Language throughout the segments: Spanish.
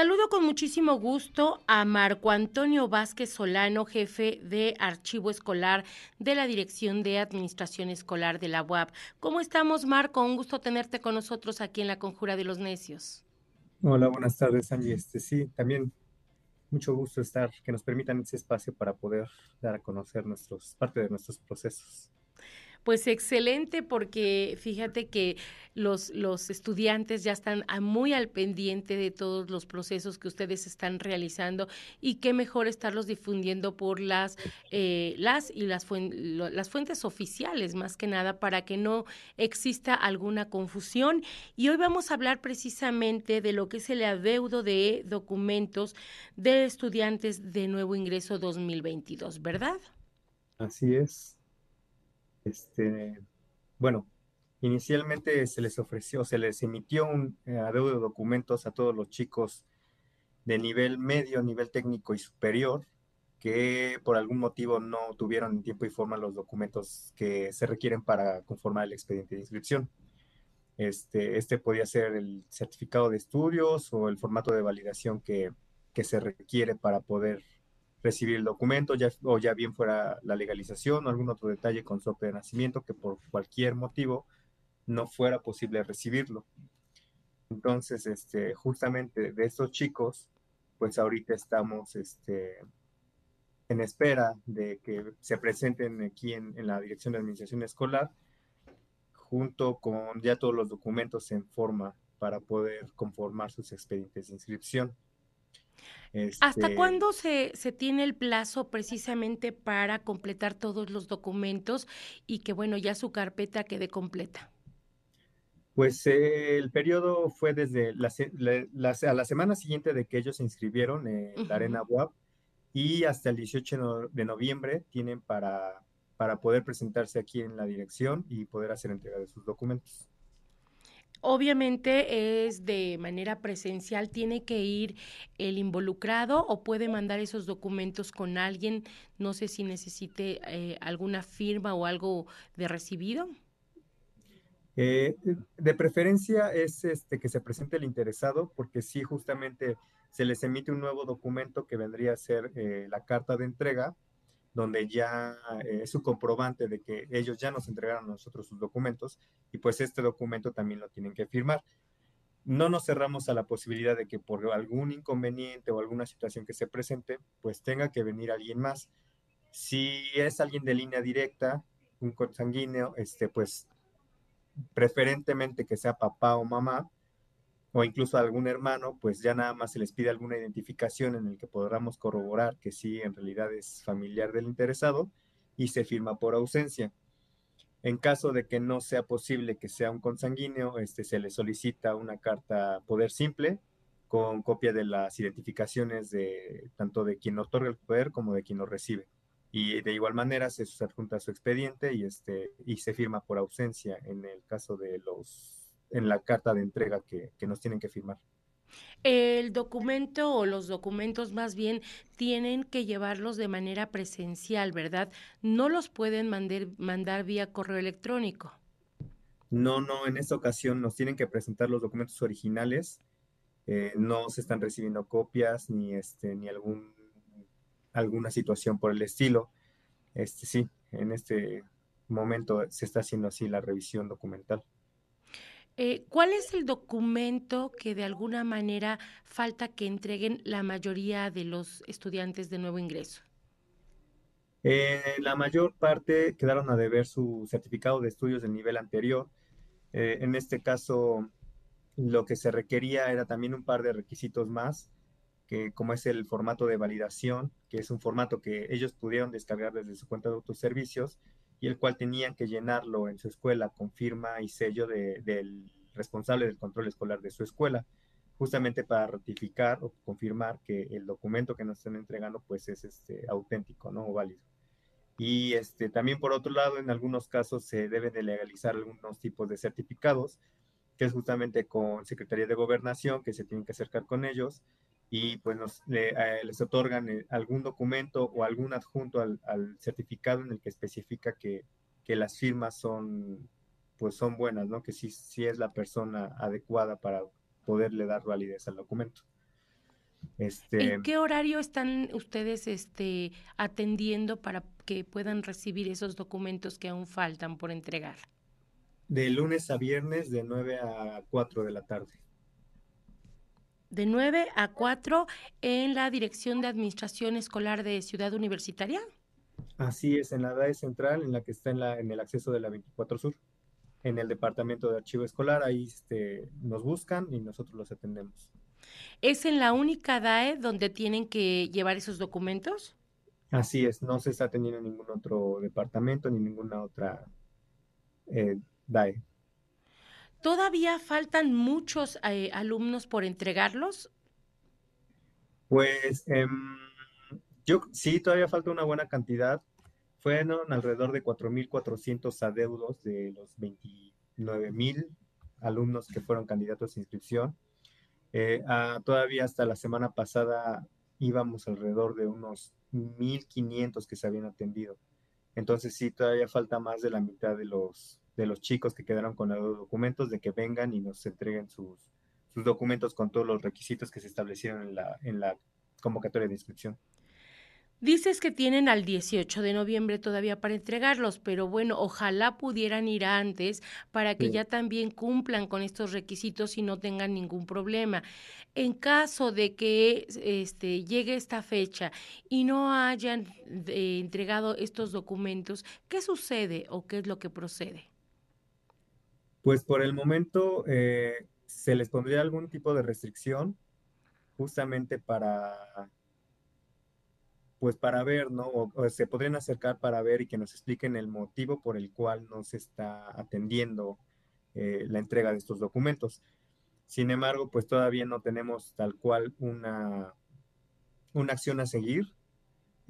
Saludo con muchísimo gusto a Marco Antonio Vázquez Solano, jefe de archivo escolar de la Dirección de Administración Escolar de la UAP. ¿Cómo estamos, Marco? Un gusto tenerte con nosotros aquí en la Conjura de los Necios. Hola, buenas tardes, Angie. Este, sí, también mucho gusto estar, que nos permitan ese espacio para poder dar a conocer nuestros, parte de nuestros procesos. Pues excelente porque fíjate que los, los estudiantes ya están muy al pendiente de todos los procesos que ustedes están realizando y qué mejor estarlos difundiendo por las, eh, las y las, las fuentes oficiales más que nada para que no exista alguna confusión. Y hoy vamos a hablar precisamente de lo que es el adeudo de documentos de estudiantes de nuevo ingreso 2022, ¿verdad? Así es. Este, bueno, inicialmente se les ofreció, se les emitió un eh, adeudo de documentos a todos los chicos de nivel medio, nivel técnico y superior, que por algún motivo no tuvieron en tiempo y forma los documentos que se requieren para conformar el expediente de inscripción. Este, este podía ser el certificado de estudios o el formato de validación que, que se requiere para poder recibir el documento, ya, o ya bien fuera la legalización o algún otro detalle con su de nacimiento que por cualquier motivo no fuera posible recibirlo. Entonces, este, justamente de estos chicos, pues ahorita estamos este, en espera de que se presenten aquí en, en la Dirección de Administración Escolar, junto con ya todos los documentos en forma para poder conformar sus expedientes de inscripción. ¿Hasta este cuándo se, se, tiene el plazo precisamente para completar todos los documentos y que, bueno, ya su carpeta quede completa? Pues eh, el periodo fue desde la, a la semana siguiente de que ellos se inscribieron en la Arena WAP y hasta el 18 de noviembre tienen para, para poder presentarse aquí en la dirección y poder hacer entrega de sus documentos. Obviamente es de manera presencial, tiene que ir el involucrado o puede mandar esos documentos con alguien, no sé si necesite eh, alguna firma o algo de recibido. Eh, de preferencia es este que se presente el interesado, porque sí, justamente se les emite un nuevo documento que vendría a ser eh, la carta de entrega, donde ya eh, es su comprobante de que ellos ya nos entregaron a nosotros sus documentos y pues este documento también lo tienen que firmar. No nos cerramos a la posibilidad de que por algún inconveniente o alguna situación que se presente, pues tenga que venir alguien más. Si es alguien de línea directa, un consanguíneo, este, pues preferentemente que sea papá o mamá, o incluso algún hermano, pues ya nada más se les pide alguna identificación en el que podamos corroborar que sí, en realidad es familiar del interesado y se firma por ausencia. En caso de que no sea posible que sea un consanguíneo, este, se le solicita una carta poder simple con copia de las identificaciones de tanto de quien otorga el poder como de quien lo recibe. Y de igual manera se adjunta su expediente y, este, y se firma por ausencia en el caso de los en la carta de entrega que, nos tienen que firmar. El documento o los documentos más bien tienen que llevarlos de manera presencial, ¿verdad? No los pueden mandar, mandar vía correo electrónico. No, no, en esta ocasión nos tienen que presentar los documentos originales. Eh, no se están recibiendo copias ni este ni algún alguna situación por el estilo. Este sí, en este momento se está haciendo así la revisión documental. Eh, ¿Cuál es el documento que de alguna manera falta que entreguen la mayoría de los estudiantes de nuevo ingreso? Eh, la mayor parte quedaron a deber su certificado de estudios del nivel anterior. Eh, en este caso, lo que se requería era también un par de requisitos más, que como es el formato de validación, que es un formato que ellos pudieron descargar desde su cuenta de autoservicios y el cual tenían que llenarlo en su escuela con firma y sello del responsable del control escolar de su escuela, justamente para ratificar o confirmar que el documento que nos están entregando pues es este, auténtico, ¿no? O válido. Y este, también por otro lado, en algunos casos se deben de legalizar algunos tipos de certificados, que es justamente con Secretaría de Gobernación, que se tienen que acercar con ellos, y pues nos, eh, les otorgan eh, algún documento o algún adjunto al, certificado en el que especifica que, que, las firmas son pues son buenas, ¿no? Que sí, sí es la persona adecuada para poderle dar validez al documento. Este, ¿En qué horario están ustedes este, atendiendo para que puedan recibir esos documentos que aún faltan por entregar? De lunes a viernes de 9 a 4 de la tarde. De 9 a 4 en la Dirección de Administración Escolar de Ciudad Universitaria. Así es, en la DAE central, en la que está en, la, en el acceso de la 24 Sur, en el departamento de archivo escolar, ahí este, nos buscan y nosotros los atendemos. ¿Es en la única DAE donde tienen que llevar esos documentos? Así es, no se está atendiendo en ningún otro departamento ni ninguna otra eh, DAE. ¿Todavía faltan muchos eh, alumnos por entregarlos? Pues em, yo sí, todavía falta una buena cantidad. Fueron alrededor de 4.400 adeudos de los 29.000 alumnos que fueron candidatos a inscripción. Eh, todavía hasta la semana pasada íbamos alrededor de unos 1.500 que se habían atendido. Entonces sí, todavía falta más de la mitad de los, de los chicos que quedaron con los documentos de que vengan y nos entreguen sus, sus documentos con todos los requisitos que se establecieron en la, en la convocatoria de inscripción. Dices que tienen al 18 de noviembre todavía para entregarlos, pero bueno, ojalá pudieran ir antes para que ya también cumplan con estos requisitos y no tengan ningún problema. En caso de que este, llegue esta fecha y no hayan eh, entregado estos documentos, ¿qué sucede o qué es lo que procede? Pues por el momento eh, se les pondría algún tipo de restricción justamente para pues para ver, ¿no? O, se podrían acercar para ver y que nos expliquen el motivo por el cual no se está atendiendo eh, la entrega de estos documentos. Sin embargo, pues todavía no tenemos tal cual una, una acción a seguir.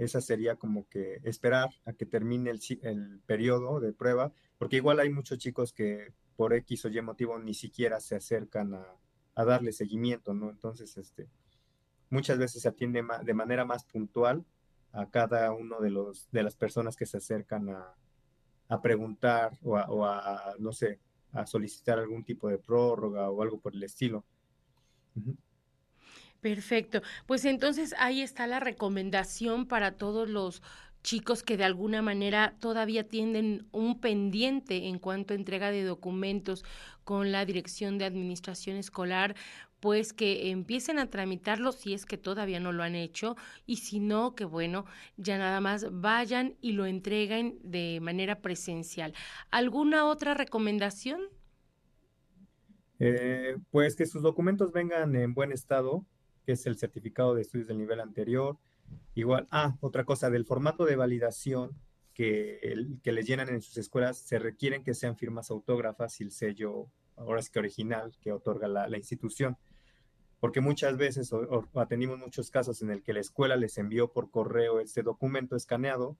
Esa sería como que esperar a que termine el, el periodo de prueba, porque igual hay muchos chicos que por X o Y motivo ni siquiera se acercan a, a darle seguimiento, ¿no? Entonces, este, muchas veces se atiende de manera más puntual a cada uno de, los, de las personas que se acercan a, preguntar o a, no sé, a solicitar algún tipo de prórroga o algo por el estilo. Perfecto. Pues entonces ahí está la recomendación para todos los chicos que de alguna manera todavía tienen un pendiente en cuanto a entrega de documentos con la Dirección de Administración Escolar, pues que empiecen a tramitarlo si es que todavía no lo han hecho y si no, que bueno, ya nada más vayan y lo entreguen de manera presencial. ¿Alguna otra recomendación? Eh, pues que sus documentos vengan en buen estado, que es el certificado de estudios del nivel anterior. Igual, ah, otra cosa, del formato de validación que, que les llenan en sus escuelas, se requieren que sean firmas autógrafas y el sello, ahora es que original, que otorga la, institución porque muchas veces o, atendimos muchos casos en el que la escuela les envió por correo este documento escaneado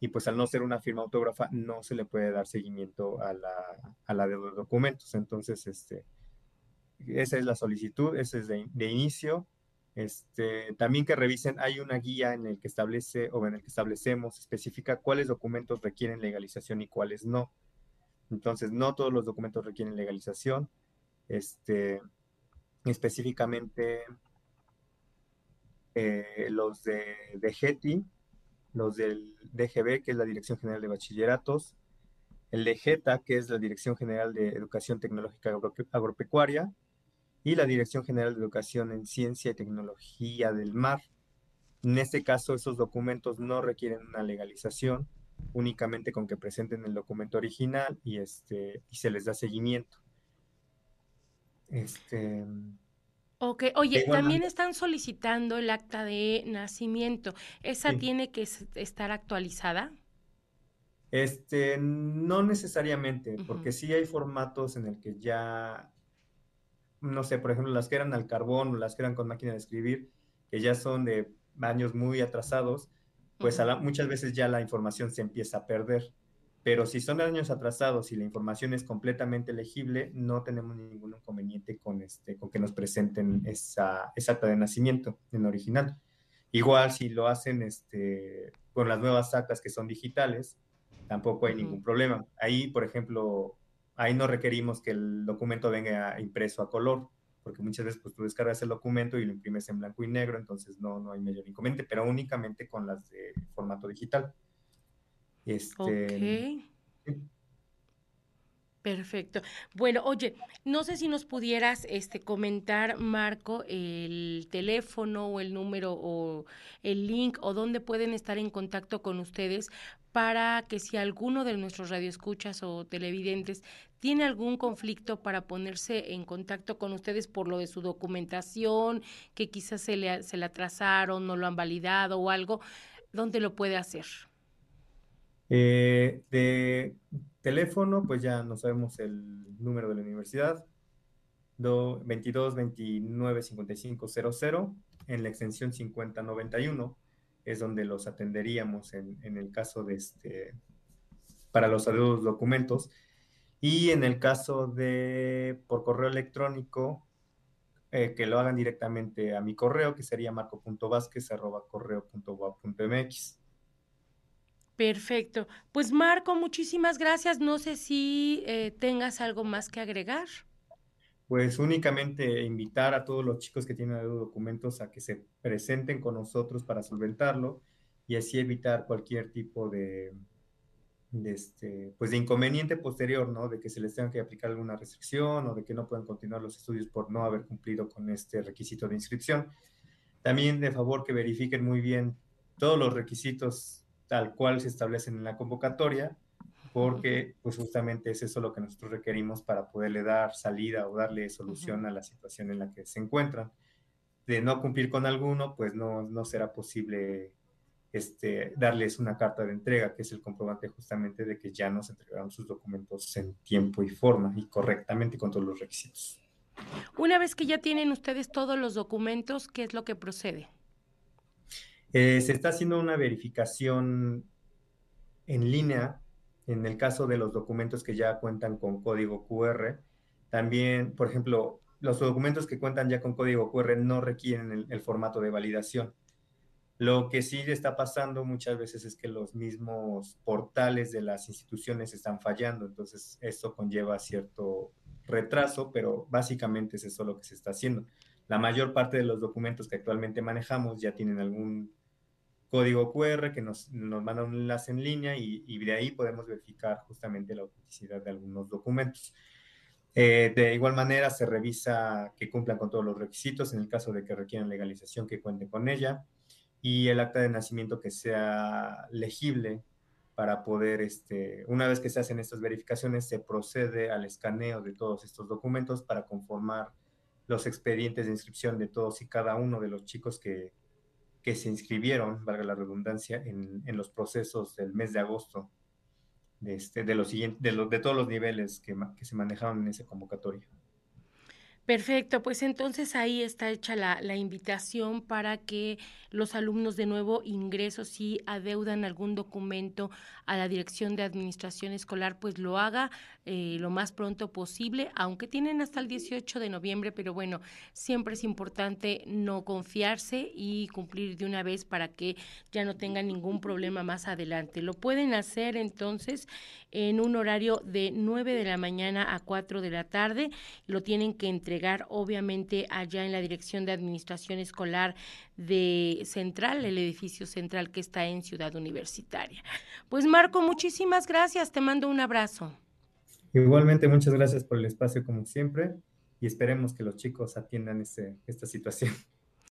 y pues al no ser una firma autógrafa no se le puede dar seguimiento a la, a la de los documentos. Entonces, este, esa es la solicitud, ese es de, de, inicio. Este, también que revisen, hay una guía en el que establece o en el que establecemos, especifica cuáles documentos requieren legalización y cuáles no. Entonces, no todos los documentos requieren legalización. Este, específicamente eh, los de, de GETI, los del DGB, que es la Dirección General de Bachilleratos, el de GETA, que es la Dirección General de Educación Tecnológica Agropecuaria, y la Dirección General de Educación en Ciencia y Tecnología del Mar. En este caso, esos documentos no requieren una legalización, únicamente con que presenten el documento original y, este, y se les da seguimiento. Este. Ok, oye, también están solicitando el acta de nacimiento. ¿Esa tiene que estar actualizada? Este, no necesariamente, porque sí hay formatos en el que ya, no sé, por ejemplo, las que eran al carbón o las que eran con máquina de escribir, que ya son de años muy atrasados, pues muchas veces ya la información se empieza a perder. Pero si son de años atrasados y la información es completamente legible, no tenemos ningún inconveniente con, este, con que nos presenten esa, acta de nacimiento en original. Igual si lo hacen este, con las nuevas actas que son digitales, tampoco hay ningún problema. Ahí, por ejemplo, ahí no requerimos que el documento venga impreso a color, porque muchas veces pues tú descargas el documento y lo imprimes en blanco y negro, entonces no, no hay mayor inconveniente, pero únicamente con las de formato digital. Este, Perfecto. Bueno, oye, no sé si nos pudieras este, comentar, Marco, el teléfono o el número o el link o dónde pueden estar en contacto con ustedes para que si alguno de nuestros radioescuchas o televidentes tiene algún conflicto para ponerse en contacto con ustedes por lo de su documentación, que quizás se le, se le atrasaron, no lo han validado o algo, ¿dónde lo puede hacer? Eh, de teléfono, pues ya no sabemos el número de la universidad, 22 29 55 00, en la extensión 5091 es donde los atenderíamos en, el caso de este, para los documentos. Y en el caso de por correo electrónico, eh, que lo hagan directamente a mi correo, que sería marco.vázquez.correo.gov.mx. Perfecto. Pues Marco, muchísimas gracias. No sé si eh, tengas algo más que agregar. Pues únicamente invitar a todos los chicos que tienen documentos a que se presenten con nosotros para solventarlo y así evitar cualquier tipo de, este, pues de inconveniente posterior, ¿no? De que se les tenga que aplicar alguna restricción o de que no puedan continuar los estudios por no haber cumplido con este requisito de inscripción. También de favor que verifiquen muy bien todos los requisitos tal cual se establecen en la convocatoria, porque pues justamente es eso lo que nosotros requerimos para poderle dar salida o darle solución a la situación en la que se encuentran. De no cumplir con alguno, pues no, no será posible este, darles una carta de entrega, que es el comprobante justamente de que ya nos entregaron sus documentos en tiempo y forma y correctamente con todos los requisitos. Una vez que ya tienen ustedes todos los documentos, ¿qué es lo que procede? Eh, se está haciendo una verificación en línea en el caso de los documentos que ya cuentan con código QR. También, por ejemplo, los documentos que cuentan ya con código QR no requieren el, formato de validación. Lo que sí está pasando muchas veces es que los mismos portales de las instituciones están fallando, entonces esto conlleva cierto retraso, pero básicamente es eso lo que se está haciendo. La mayor parte de los documentos que actualmente manejamos ya tienen algún código QR que nos, nos manda un enlace en línea y, y, de ahí podemos verificar justamente la autenticidad de algunos documentos. Eh, de igual manera, se revisa que cumplan con todos los requisitos en el caso de que requieran legalización, que cuente con ella, y el acta de nacimiento que sea legible para poder, este, una vez que se hacen estas verificaciones, se procede al escaneo de todos estos documentos para conformar los expedientes de inscripción de todos y cada uno de los chicos que, que se inscribieron, valga la redundancia, en, en los procesos del mes de agosto de, este, de, los de, de todos los niveles que, que se manejaron en ese convocatorio. Perfecto, pues entonces ahí está hecha la, la, invitación para que los alumnos de nuevo ingreso, si adeudan algún documento a la Dirección de Administración Escolar, pues lo haga eh, lo más pronto posible, aunque tienen hasta el 18 de noviembre, pero bueno, siempre es importante no confiarse y cumplir de una vez para que ya no tengan ningún problema más adelante. Lo pueden hacer entonces en un horario de 9 de la mañana a 4 de la tarde, lo tienen que entregar entregar obviamente allá en la Dirección de Administración Escolar de Central, el edificio central que está en Ciudad Universitaria. Pues Marco, muchísimas gracias, te mando un abrazo. Igualmente, muchas gracias por el espacio como siempre y esperemos que los chicos atiendan este, esta situación.